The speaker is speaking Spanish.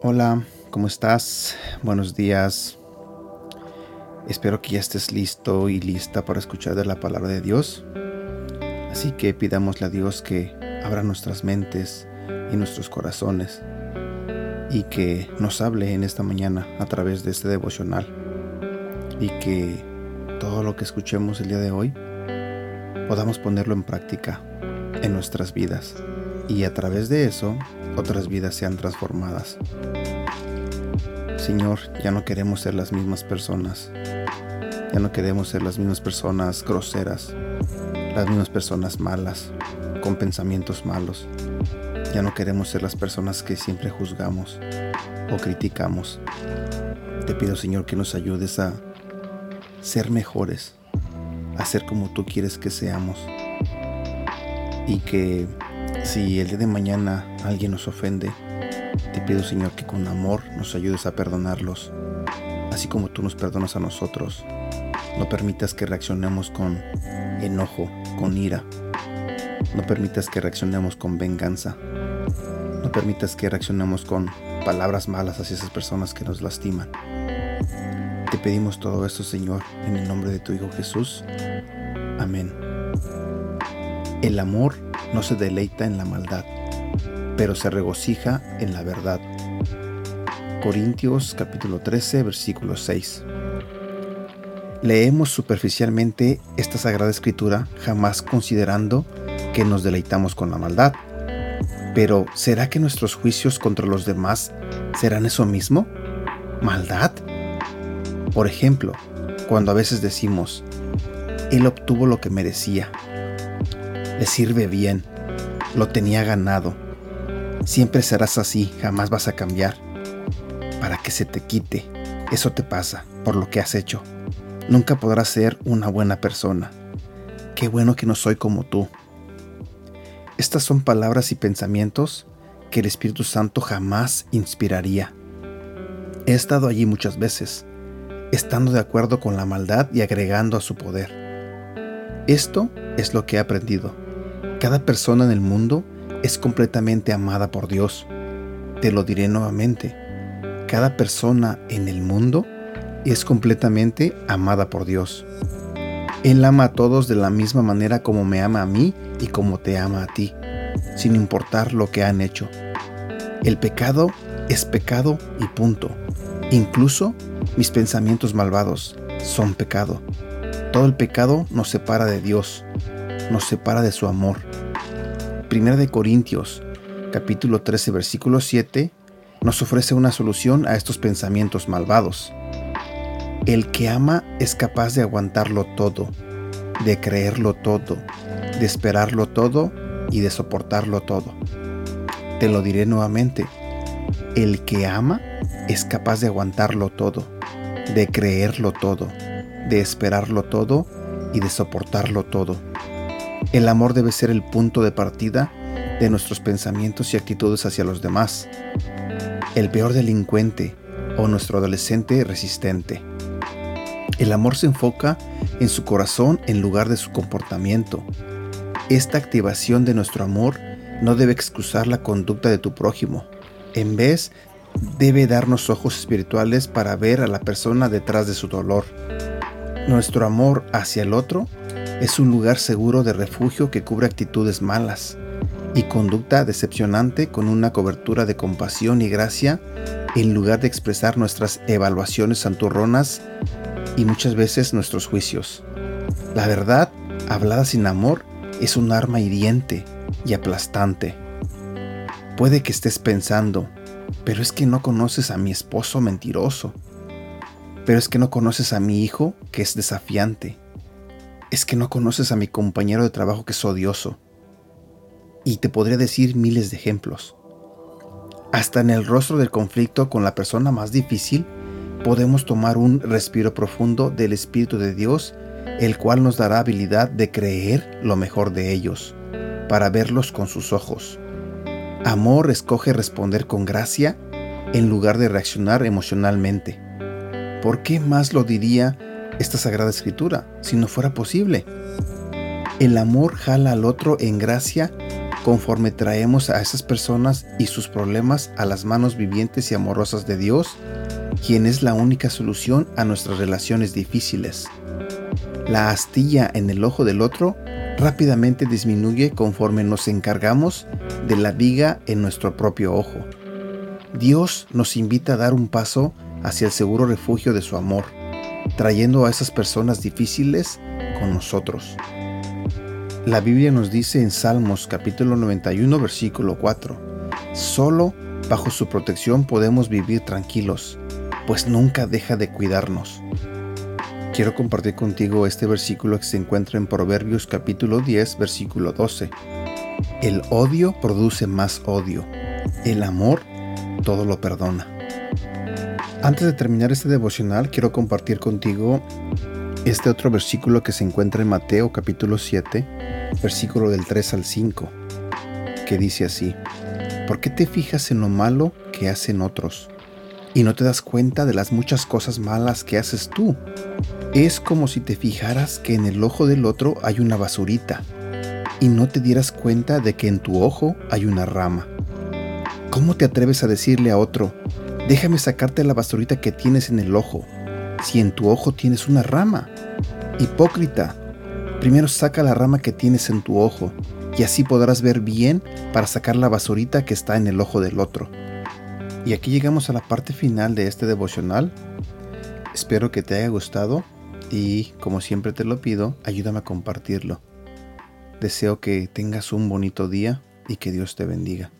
Hola, ¿cómo estás? Buenos días. Espero que ya estés listo y lista para escuchar de la palabra de Dios. Así que pidámosle a Dios que abra nuestras mentes y nuestros corazones y que nos hable en esta mañana a través de este devocional y que todo lo que escuchemos el día de hoy podamos ponerlo en práctica en nuestras vidas y a través de eso otras vidas sean transformadas. Señor, ya no queremos ser las mismas personas. Ya no queremos ser las mismas personas groseras, las mismas personas malas, con pensamientos malos. Ya no queremos ser las personas que siempre juzgamos o criticamos. Te pido, Señor, que nos ayudes a ser mejores, a ser como tú quieres que seamos. Y que si el día de mañana alguien nos ofende, te pido Señor que con amor nos ayudes a perdonarlos, así como tú nos perdonas a nosotros. No permitas que reaccionemos con enojo, con ira. No permitas que reaccionemos con venganza. Permitas que reaccionemos con palabras malas hacia esas personas que nos lastiman. Te pedimos todo esto, Señor, en el nombre de tu Hijo Jesús. Amén. El amor no se deleita en la maldad, pero se regocija en la verdad. Corintios capítulo 13, versículo 6. Leemos superficialmente esta sagrada escritura jamás considerando que nos deleitamos con la maldad. Pero ¿será que nuestros juicios contra los demás serán eso mismo? ¿Maldad? Por ejemplo, cuando a veces decimos, Él obtuvo lo que merecía, le sirve bien, lo tenía ganado. Siempre serás así, jamás vas a cambiar. Para que se te quite, eso te pasa por lo que has hecho. Nunca podrás ser una buena persona. Qué bueno que no soy como tú. Estas son palabras y pensamientos que el Espíritu Santo jamás inspiraría. He estado allí muchas veces, estando de acuerdo con la maldad y agregando a su poder. Esto es lo que he aprendido cada persona en el mundo es completamente amada por Dios. Te lo diré nuevamente. Cada persona en el mundo es completamente amada por Dios. Él ama a todos de la misma manera como me ama a mí y como te ama a ti, sin importar lo que han hecho. El pecado es pecado y punto. Incluso mis pensamientos malvados son pecado. Todo el pecado nos separa de Dios, nos separa de su amor. Primera de Corintios, capítulo 13, versículo 7, nos ofrece una solución a estos pensamientos malvados. El que ama es capaz de aguantarlo todo, de creerlo todo, de esperarlo todo y de soportarlo todo. Te lo diré nuevamente. El que ama es capaz de aguantarlo todo, de creerlo todo, de esperarlo todo y de soportarlo todo. El amor debe ser el punto de partida de nuestros pensamientos y actitudes hacia los demás. El peor delincuente o nuestro adolescente resistente. El amor se enfoca en su corazón en lugar de su comportamiento. Esta activación de nuestro amor no debe excusar la conducta de tu prójimo. En vez, debe darnos ojos espirituales para ver a la persona detrás de su dolor. Nuestro amor hacia el otro es un lugar seguro de refugio que cubre actitudes malas y conducta decepcionante con una cobertura de compasión y gracia en lugar de expresar nuestras evaluaciones santurronas y muchas veces nuestros juicios. La verdad, hablada sin amor, es un arma hiriente y aplastante. Puede que estés pensando, pero es que no conoces a mi esposo mentiroso. Pero es que no conoces a mi hijo que es desafiante es que no conoces a mi compañero de trabajo que es odioso. Y te podría decir miles de ejemplos. Hasta en el rostro del conflicto con la persona más difícil, podemos tomar un respiro profundo del Espíritu de Dios, el cual nos dará habilidad de creer lo mejor de ellos, para verlos con sus ojos. Amor escoge responder con gracia en lugar de reaccionar emocionalmente. ¿Por qué más lo diría esta Sagrada Escritura si no fuera posible? El amor jala al otro en gracia conforme traemos a esas personas y sus problemas a las manos vivientes y amorosas de Dios, quien es la única solución a nuestras relaciones difíciles. La astilla en el ojo del otro rápidamente disminuye conforme nos encargamos de la viga en nuestro propio ojo. Dios nos invita a dar un paso hacia el seguro refugio de su amor, trayendo a esas personas difíciles con nosotros. La Biblia nos dice en Salmos capítulo 91 versículo 4, Solo bajo su protección podemos vivir tranquilos, pues nunca deja de cuidarnos. Quiero compartir contigo este versículo que se encuentra en Proverbios capítulo 10 versículo 12. El odio produce más odio, el amor todo lo perdona. Antes de terminar este devocional, quiero compartir contigo este otro versículo que se encuentra en Mateo capítulo 7, versículo del 3 al 5, que dice así, ¿por qué te fijas en lo malo que hacen otros y no te das cuenta de las muchas cosas malas que haces tú? Es como si te fijaras que en el ojo del otro hay una basurita y no te dieras cuenta de que en tu ojo hay una rama. ¿Cómo te atreves a decirle a otro, Déjame sacarte la basurita que tienes en el ojo, si en tu ojo tienes una rama. Hipócrita, primero saca la rama que tienes en tu ojo, y así podrás ver bien para sacar la basurita que está en el ojo del otro. Y aquí llegamos a la parte final de este devocional. Espero que te haya gustado y, como siempre te lo pido, ayúdame a compartirlo. Deseo que tengas un bonito día y que Dios te bendiga.